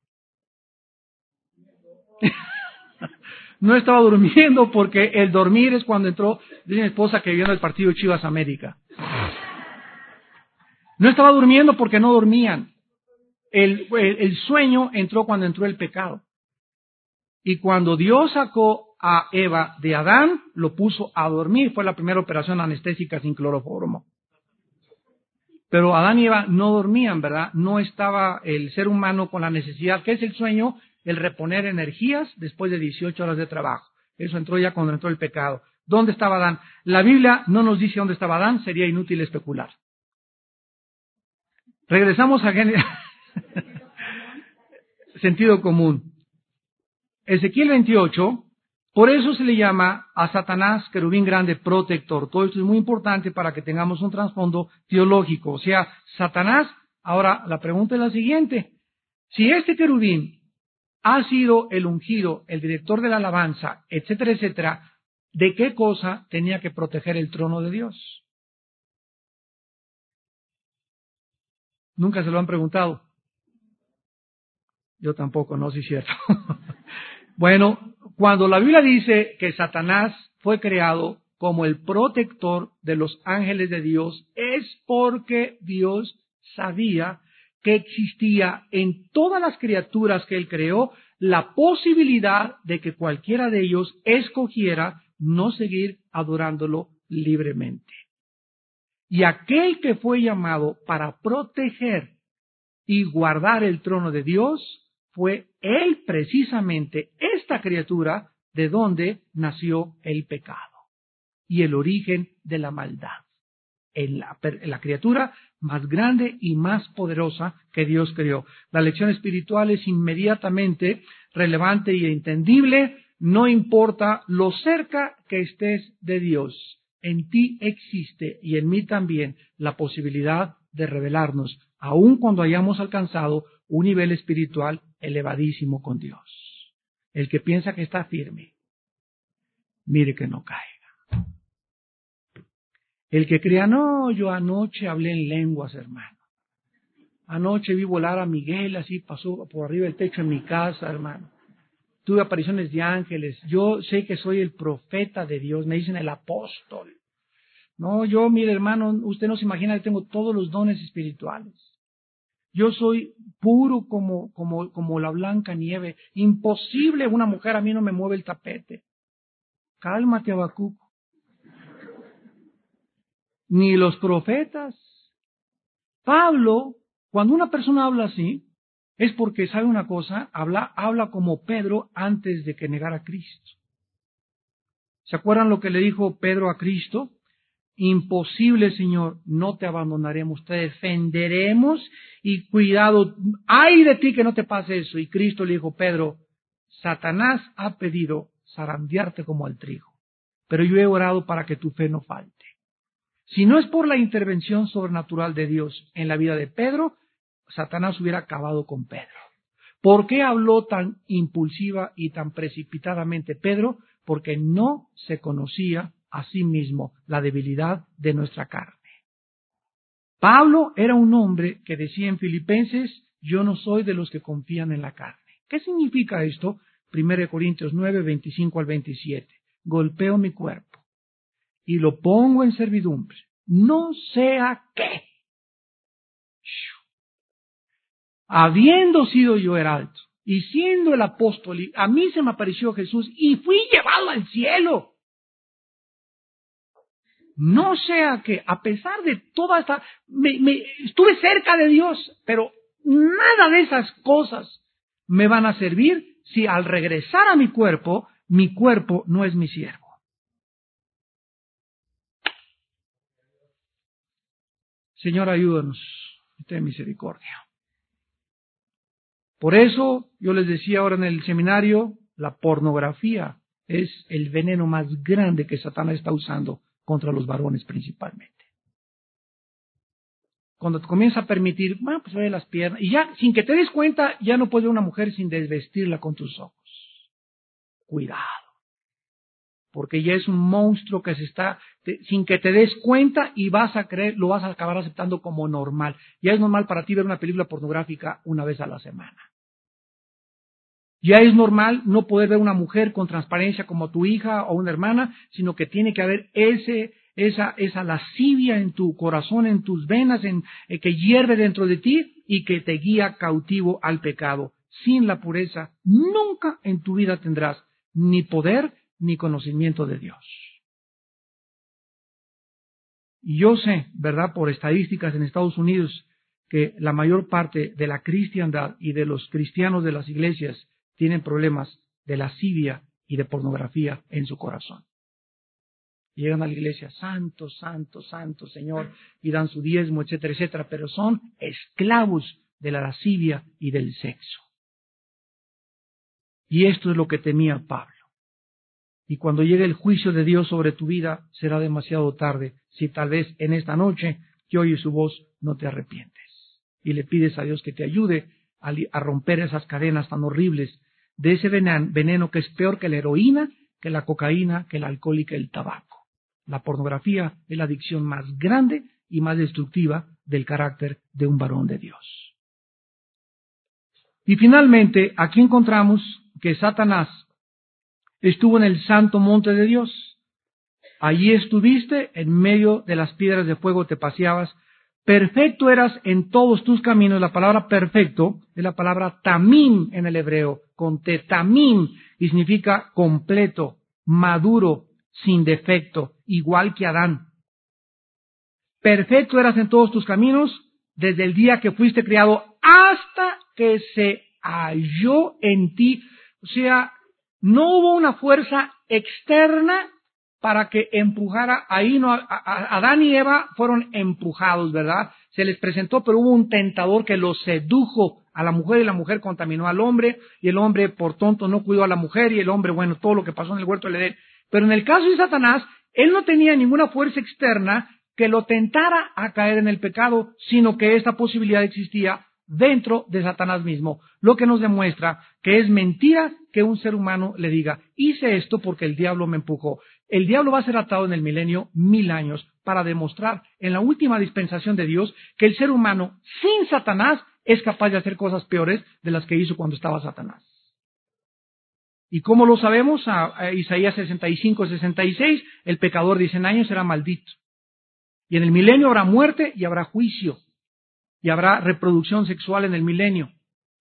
no estaba durmiendo porque el dormir es cuando entró, dice mi esposa que vio en el partido Chivas América. No estaba durmiendo porque no dormían. El, el, sueño entró cuando entró el pecado. Y cuando Dios sacó a Eva de Adán, lo puso a dormir. Fue la primera operación anestésica sin cloroformo. Pero Adán y Eva no dormían, ¿verdad? No estaba el ser humano con la necesidad, ¿qué es el sueño? El reponer energías después de 18 horas de trabajo. Eso entró ya cuando entró el pecado. ¿Dónde estaba Adán? La Biblia no nos dice dónde estaba Adán, sería inútil especular. Regresamos a sentido común. Ezequiel 28 por eso se le llama a Satanás querubín grande protector. Todo esto es muy importante para que tengamos un trasfondo teológico. O sea, Satanás, ahora la pregunta es la siguiente. Si este querubín ha sido el ungido, el director de la alabanza, etcétera, etcétera, ¿de qué cosa tenía que proteger el trono de Dios? Nunca se lo han preguntado. Yo tampoco, no, si es cierto. bueno, cuando la Biblia dice que Satanás fue creado como el protector de los ángeles de Dios, es porque Dios sabía que existía en todas las criaturas que Él creó la posibilidad de que cualquiera de ellos escogiera no seguir adorándolo libremente. Y aquel que fue llamado para proteger y guardar el trono de Dios fue él precisamente, esta criatura, de donde nació el pecado. y el origen de la maldad. En la, criatura más grande y más poderosa que Dios creó. La lección espiritual es inmediatamente relevante y entendible, no importa lo cerca que estés de Dios. En ti existe y en mí también la posibilidad de revelarnos, aun cuando hayamos alcanzado un nivel espiritual elevadísimo con Dios. El que piensa que está firme, mire que no caiga. El que crea, no, yo anoche hablé en lenguas, hermano. Anoche vi volar a Miguel, así pasó por arriba del techo en mi casa, hermano. Tuve apariciones de ángeles. Yo sé que soy el profeta de Dios. Me dicen el apóstol. No, yo, mire hermano, usted no se imagina que tengo todos los dones espirituales. Yo soy puro como, como, como la blanca nieve. Imposible una mujer a mí no me mueve el tapete. Cálmate, Abacuco. Ni los profetas. Pablo, cuando una persona habla así, es porque sabe una cosa, habla, habla como Pedro antes de que negara a Cristo. ¿Se acuerdan lo que le dijo Pedro a Cristo? Imposible, Señor, no te abandonaremos, te defenderemos y cuidado, ay de ti que no te pase eso. Y Cristo le dijo, Pedro, Satanás ha pedido zarandearte como al trigo, pero yo he orado para que tu fe no falte. Si no es por la intervención sobrenatural de Dios en la vida de Pedro, Satanás hubiera acabado con Pedro. ¿Por qué habló tan impulsiva y tan precipitadamente Pedro? Porque no se conocía asimismo la debilidad de nuestra carne. Pablo era un hombre que decía en Filipenses, yo no soy de los que confían en la carne. ¿Qué significa esto? 1 Corintios 9, 25 al 27. Golpeo mi cuerpo y lo pongo en servidumbre, no sea que, habiendo sido yo heraldo y siendo el apóstol, a mí se me apareció Jesús y fui llevado al cielo. No sea que, a pesar de toda esta, me, me, estuve cerca de Dios, pero nada de esas cosas me van a servir si al regresar a mi cuerpo, mi cuerpo no es mi siervo. Señor, ayúdanos, ten misericordia. Por eso yo les decía ahora en el seminario, la pornografía es el veneno más grande que Satanás está usando contra los varones principalmente. Cuando te comienza a permitir, bueno, pues ve las piernas, y ya, sin que te des cuenta, ya no puedes ver una mujer sin desvestirla con tus ojos. Cuidado. Porque ya es un monstruo que se está, sin que te des cuenta y vas a creer, lo vas a acabar aceptando como normal. Ya es normal para ti ver una película pornográfica una vez a la semana. Ya es normal no poder ver una mujer con transparencia como tu hija o una hermana, sino que tiene que haber ese, esa, esa lascivia en tu corazón, en tus venas, en, eh, que hierve dentro de ti y que te guía cautivo al pecado. Sin la pureza, nunca en tu vida tendrás ni poder ni conocimiento de Dios. Y yo sé, ¿verdad?, por estadísticas en Estados Unidos, que la mayor parte de la cristiandad y de los cristianos de las iglesias tienen problemas de lascivia y de pornografía en su corazón. Llegan a la iglesia, santo, santo, santo, Señor, y dan su diezmo, etcétera, etcétera, pero son esclavos de la lascivia y del sexo. Y esto es lo que temía Pablo. Y cuando llegue el juicio de Dios sobre tu vida, será demasiado tarde si tal vez en esta noche que oyes su voz no te arrepientes. Y le pides a Dios que te ayude a romper esas cadenas tan horribles de ese veneno que es peor que la heroína, que la cocaína, que el alcohol y que el tabaco. La pornografía es la adicción más grande y más destructiva del carácter de un varón de Dios. Y finalmente, aquí encontramos que Satanás estuvo en el santo monte de Dios. Allí estuviste, en medio de las piedras de fuego te paseabas, Perfecto eras en todos tus caminos. La palabra perfecto es la palabra tamim en el hebreo, con te tamim, y significa completo, maduro, sin defecto, igual que Adán. Perfecto eras en todos tus caminos desde el día que fuiste criado hasta que se halló en ti. O sea, no hubo una fuerza externa para que empujara, ahí no, Adán y Eva fueron empujados, ¿verdad? Se les presentó, pero hubo un tentador que los sedujo a la mujer y la mujer contaminó al hombre y el hombre por tonto no cuidó a la mujer y el hombre, bueno, todo lo que pasó en el huerto del Edén. Pero en el caso de Satanás, él no tenía ninguna fuerza externa que lo tentara a caer en el pecado, sino que esta posibilidad existía dentro de Satanás mismo, lo que nos demuestra que es mentira que un ser humano le diga, hice esto porque el diablo me empujó. El diablo va a ser atado en el milenio mil años para demostrar en la última dispensación de Dios que el ser humano sin Satanás es capaz de hacer cosas peores de las que hizo cuando estaba Satanás. ¿Y cómo lo sabemos? A, Isaías 65, 66, el pecador de 100 años será maldito. Y en el milenio habrá muerte y habrá juicio. Y habrá reproducción sexual en el milenio.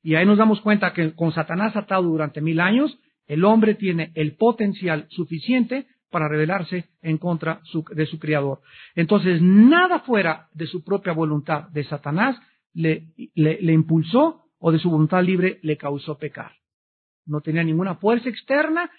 Y ahí nos damos cuenta que con Satanás atado durante mil años, el hombre tiene el potencial suficiente para rebelarse en contra de su Creador. Entonces, nada fuera de su propia voluntad de Satanás le, le, impulsó o de su voluntad libre le causó pecar. No tenía ninguna fuerza externa,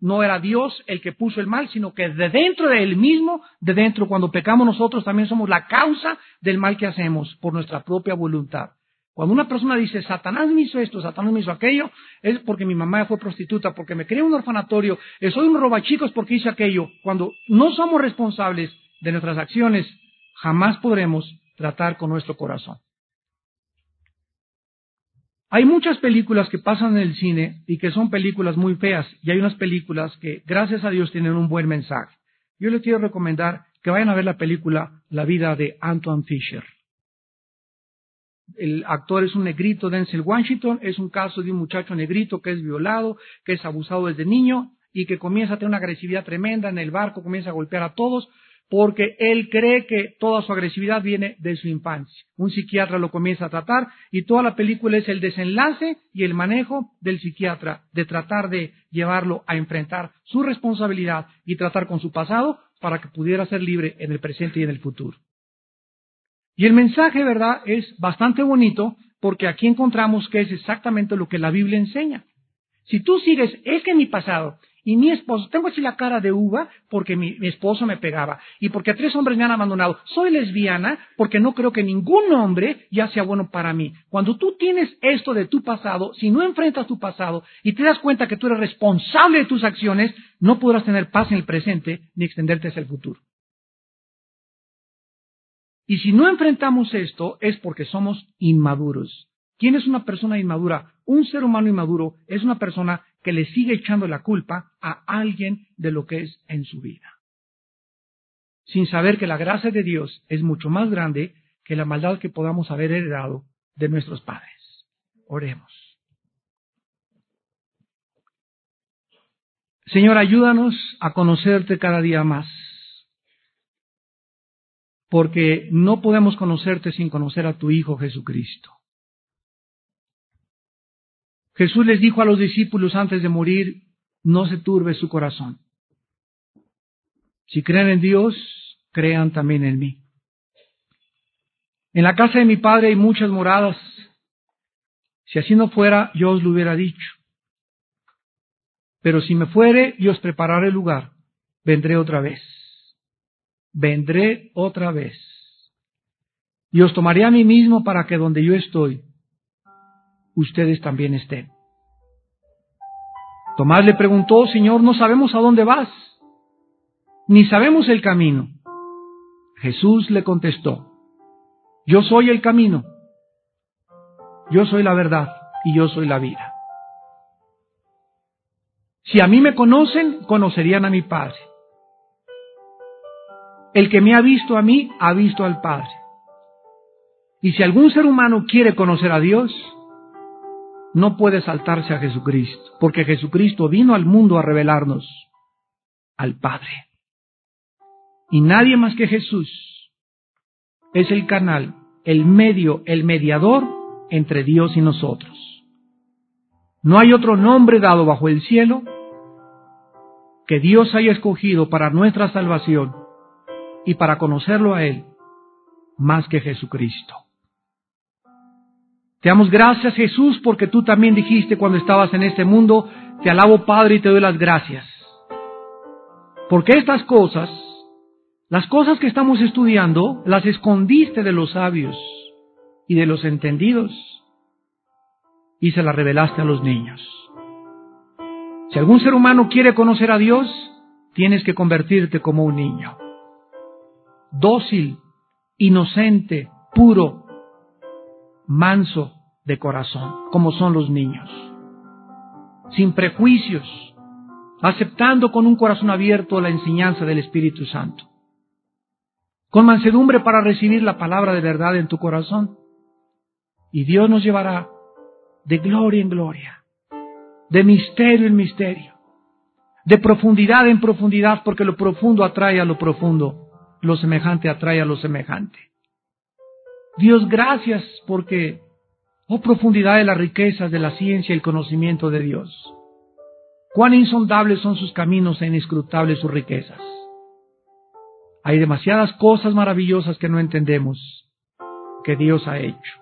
no era Dios el que puso el mal, sino que de dentro de él mismo, de dentro, cuando pecamos nosotros también somos la causa del mal que hacemos por nuestra propia voluntad. Cuando una persona dice, Satanás me hizo esto, Satanás me hizo aquello, es porque mi mamá fue prostituta, porque me crié en un orfanatorio, eh, soy un robachicos porque hice aquello. Cuando no somos responsables de nuestras acciones, jamás podremos tratar con nuestro corazón. Hay muchas películas que pasan en el cine y que son películas muy feas, y hay unas películas que, gracias a Dios, tienen un buen mensaje. Yo les quiero recomendar que vayan a ver la película La vida de Antoine Fisher. El actor es un negrito, Denzel Washington, es un caso de un muchacho negrito que es violado, que es abusado desde niño y que comienza a tener una agresividad tremenda en el barco, comienza a golpear a todos porque él cree que toda su agresividad viene de su infancia. Un psiquiatra lo comienza a tratar y toda la película es el desenlace y el manejo del psiquiatra, de tratar de llevarlo a enfrentar su responsabilidad y tratar con su pasado para que pudiera ser libre en el presente y en el futuro. Y el mensaje, ¿verdad?, es bastante bonito porque aquí encontramos que es exactamente lo que la Biblia enseña. Si tú sigues, es que mi pasado, y mi esposo, tengo así la cara de uva porque mi, esposo me pegaba y porque tres hombres me han abandonado. Soy lesbiana porque no creo que ningún hombre ya sea bueno para mí. Cuando tú tienes esto de tu pasado, si no enfrentas tu pasado y te das cuenta que tú eres responsable de tus acciones, no podrás tener paz en el presente ni extenderte hacia el futuro. Y si no enfrentamos esto es porque somos inmaduros. ¿Quién es una persona inmadura? Un ser humano inmaduro es una persona que le sigue echando la culpa a alguien de lo que es en su vida. Sin saber que la gracia de Dios es mucho más grande que la maldad que podamos haber heredado de nuestros padres. Oremos. Señor, ayúdanos a conocerte cada día más, porque no podemos conocerte sin conocer a tu Hijo Jesucristo. Jesús les dijo a los discípulos antes de morir, no se turbe su corazón. Si creen en Dios, crean también en mí. En la casa de mi Padre hay muchas moradas. Si así no fuera, yo os lo hubiera dicho. Pero si me fuere y os prepararé el lugar, vendré otra vez. Vendré otra vez. Y os tomaré a mí mismo para que donde yo estoy, ustedes también estén. Tomás le preguntó, Señor, no sabemos a dónde vas, ni sabemos el camino. Jesús le contestó, yo soy el camino, yo soy la verdad y yo soy la vida. Si a mí me conocen, conocerían a mi Padre. El que me ha visto a mí, ha visto al Padre. Y si algún ser humano quiere conocer a Dios, no puede saltarse a Jesucristo, porque Jesucristo vino al mundo a revelarnos al Padre. Y nadie más que Jesús es el canal, el medio, el mediador entre Dios y nosotros. No hay otro nombre dado bajo el cielo que Dios haya escogido para nuestra salvación y para conocerlo a Él más que Jesucristo. Te damos gracias Jesús porque tú también dijiste cuando estabas en este mundo, te alabo Padre y te doy las gracias. Porque estas cosas, las cosas que estamos estudiando, las escondiste de los sabios y de los entendidos y se las revelaste a los niños. Si algún ser humano quiere conocer a Dios, tienes que convertirte como un niño. Dócil, inocente, puro, manso de corazón, como son los niños. Sin prejuicios, aceptando con un corazón abierto la enseñanza del Espíritu Santo. Con mansedumbre para recibir la palabra de verdad en tu corazón. Y Dios nos llevará de gloria en gloria de misterio en misterio, de profundidad en profundidad, porque lo profundo atrae a lo profundo, lo semejante atrae a lo semejante. Dios, gracias porque, oh profundidad de las riquezas de la ciencia y el conocimiento de Dios. Cuán insondables son sus caminos e inescrutables sus riquezas. Hay demasiadas cosas maravillosas que no entendemos que Dios ha hecho,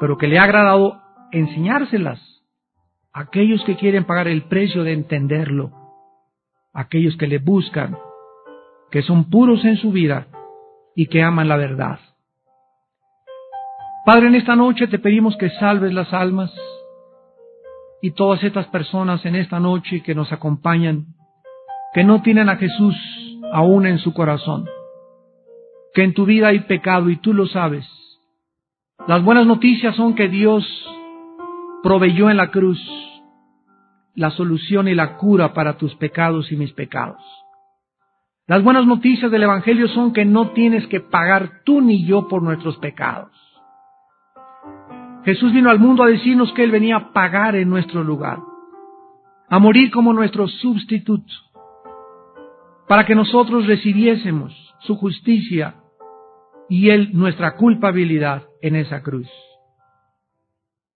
pero que le ha agradado enseñárselas aquellos que quieren pagar el precio de entenderlo, aquellos que le buscan, que son puros en su vida y que aman la verdad. Padre, en esta noche te pedimos que salves las almas y todas estas personas en esta noche que nos acompañan, que no tienen a Jesús aún en su corazón, que en tu vida hay pecado y tú lo sabes. Las buenas noticias son que Dios proveyó en la cruz la solución y la cura para tus pecados y mis pecados. Las buenas noticias del Evangelio son que no tienes que pagar tú ni yo por nuestros pecados. Jesús vino al mundo a decirnos que Él venía a pagar en nuestro lugar, a morir como nuestro sustituto, para que nosotros recibiésemos su justicia y Él nuestra culpabilidad en esa cruz.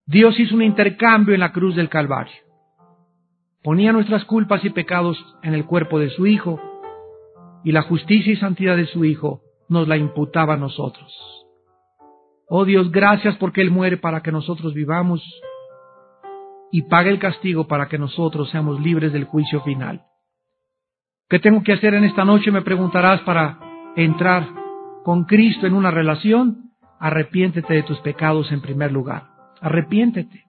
Dios hizo un intercambio en la cruz del Calvario. Ponía nuestras culpas y pecados en el cuerpo de su Hijo, y la justicia y santidad de su Hijo nos la imputaba a nosotros. Oh Dios, gracias porque Él muere para que nosotros vivamos y pague el castigo para que nosotros seamos libres del juicio final. ¿Qué tengo que hacer en esta noche? Me preguntarás para entrar con Cristo en una relación. Arrepiéntete de tus pecados en primer lugar arrepiéntete.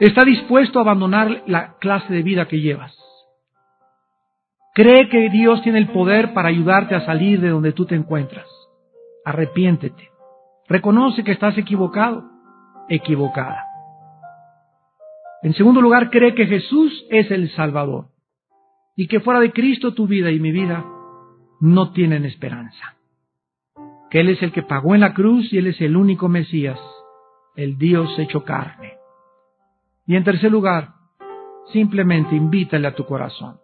Está dispuesto a abandonar la clase de vida que llevas. Cree que Dios tiene el poder para ayudarte a salir de donde tú te encuentras. Arrepiéntete. Reconoce que estás equivocado, equivocada. En segundo lugar, cree que Jesús es el Salvador y que fuera de Cristo tu vida y mi vida no tienen esperanza. Que Él es el que pagó en la cruz y Él es el único Mesías el Dios hecho carne. Y en tercer lugar, simplemente invítale a tu corazón.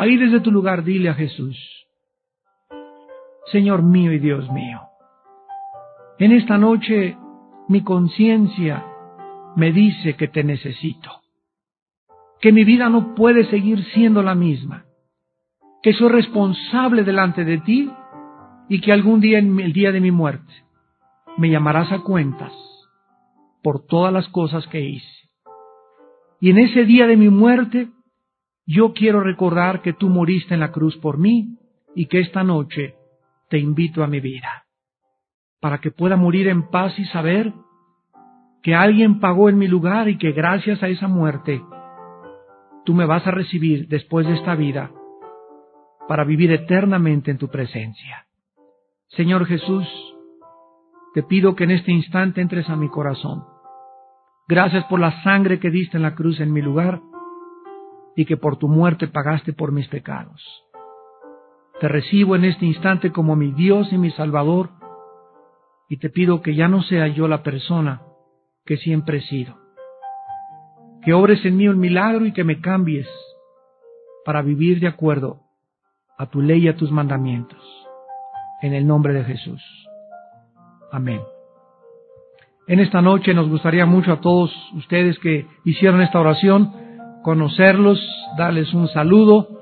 Ahí desde tu lugar dile a Jesús, Señor mío y Dios mío, en esta noche mi conciencia me dice que te necesito, que mi vida no puede seguir siendo la misma, que soy responsable delante de ti y que algún día en el día de mi muerte me llamarás a cuentas por todas las cosas que hice. Y en ese día de mi muerte, yo quiero recordar que tú moriste en la cruz por mí y que esta noche te invito a mi vida, para que pueda morir en paz y saber que alguien pagó en mi lugar y que gracias a esa muerte tú me vas a recibir después de esta vida para vivir eternamente en tu presencia. Señor Jesús, te pido que en este instante entres a mi corazón. Gracias por la sangre que diste en la cruz en mi lugar y que por tu muerte pagaste por mis pecados. Te recibo en este instante como mi Dios y mi Salvador y te pido que ya no sea yo la persona que siempre he sido. Que obres en mí un milagro y que me cambies para vivir de acuerdo a tu ley y a tus mandamientos. En el nombre de Jesús. Amén. En esta noche nos gustaría mucho a todos ustedes que hicieron esta oración conocerlos, darles un saludo